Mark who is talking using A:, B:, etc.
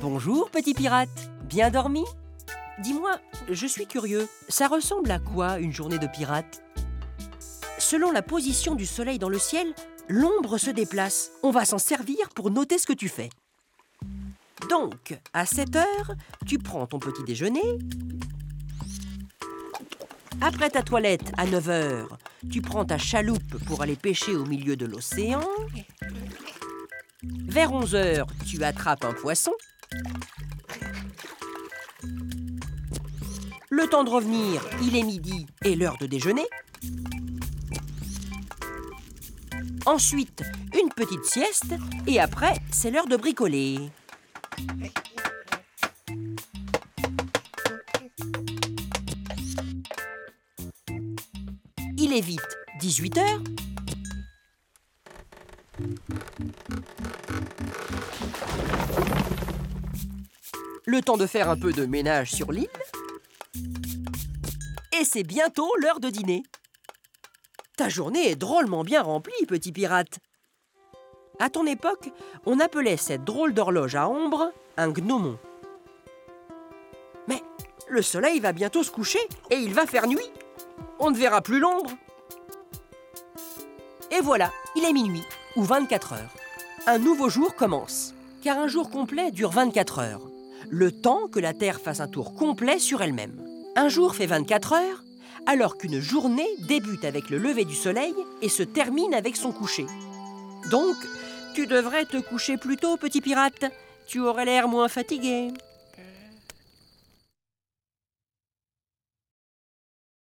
A: Bonjour, petit pirate. Bien dormi? Dis-moi, je suis curieux, ça ressemble à quoi une journée de pirate? Selon la position du soleil dans le ciel, l'ombre se déplace. On va s'en servir pour noter ce que tu fais. Donc, à 7 heures, tu prends ton petit déjeuner. Après ta toilette, à 9 heures, tu prends ta chaloupe pour aller pêcher au milieu de l'océan. Vers 11 heures, tu attrapes un poisson. Le temps de revenir, il est midi et l'heure de déjeuner. Ensuite, une petite sieste et après, c'est l'heure de bricoler. Il est vite 18 heures. Le temps de faire un peu de ménage sur l'île. Et c'est bientôt l'heure de dîner. Ta journée est drôlement bien remplie, petit pirate. À ton époque, on appelait cette drôle d'horloge à ombre un gnomon. Mais le soleil va bientôt se coucher et il va faire nuit. On ne verra plus l'ombre. Et voilà, il est minuit, ou 24 heures. Un nouveau jour commence, car un jour complet dure 24 heures. Le temps que la Terre fasse un tour complet sur elle-même. Un jour fait 24 heures, alors qu'une journée débute avec le lever du soleil et se termine avec son coucher. Donc, tu devrais te coucher plus tôt, petit pirate. Tu aurais l'air moins fatigué.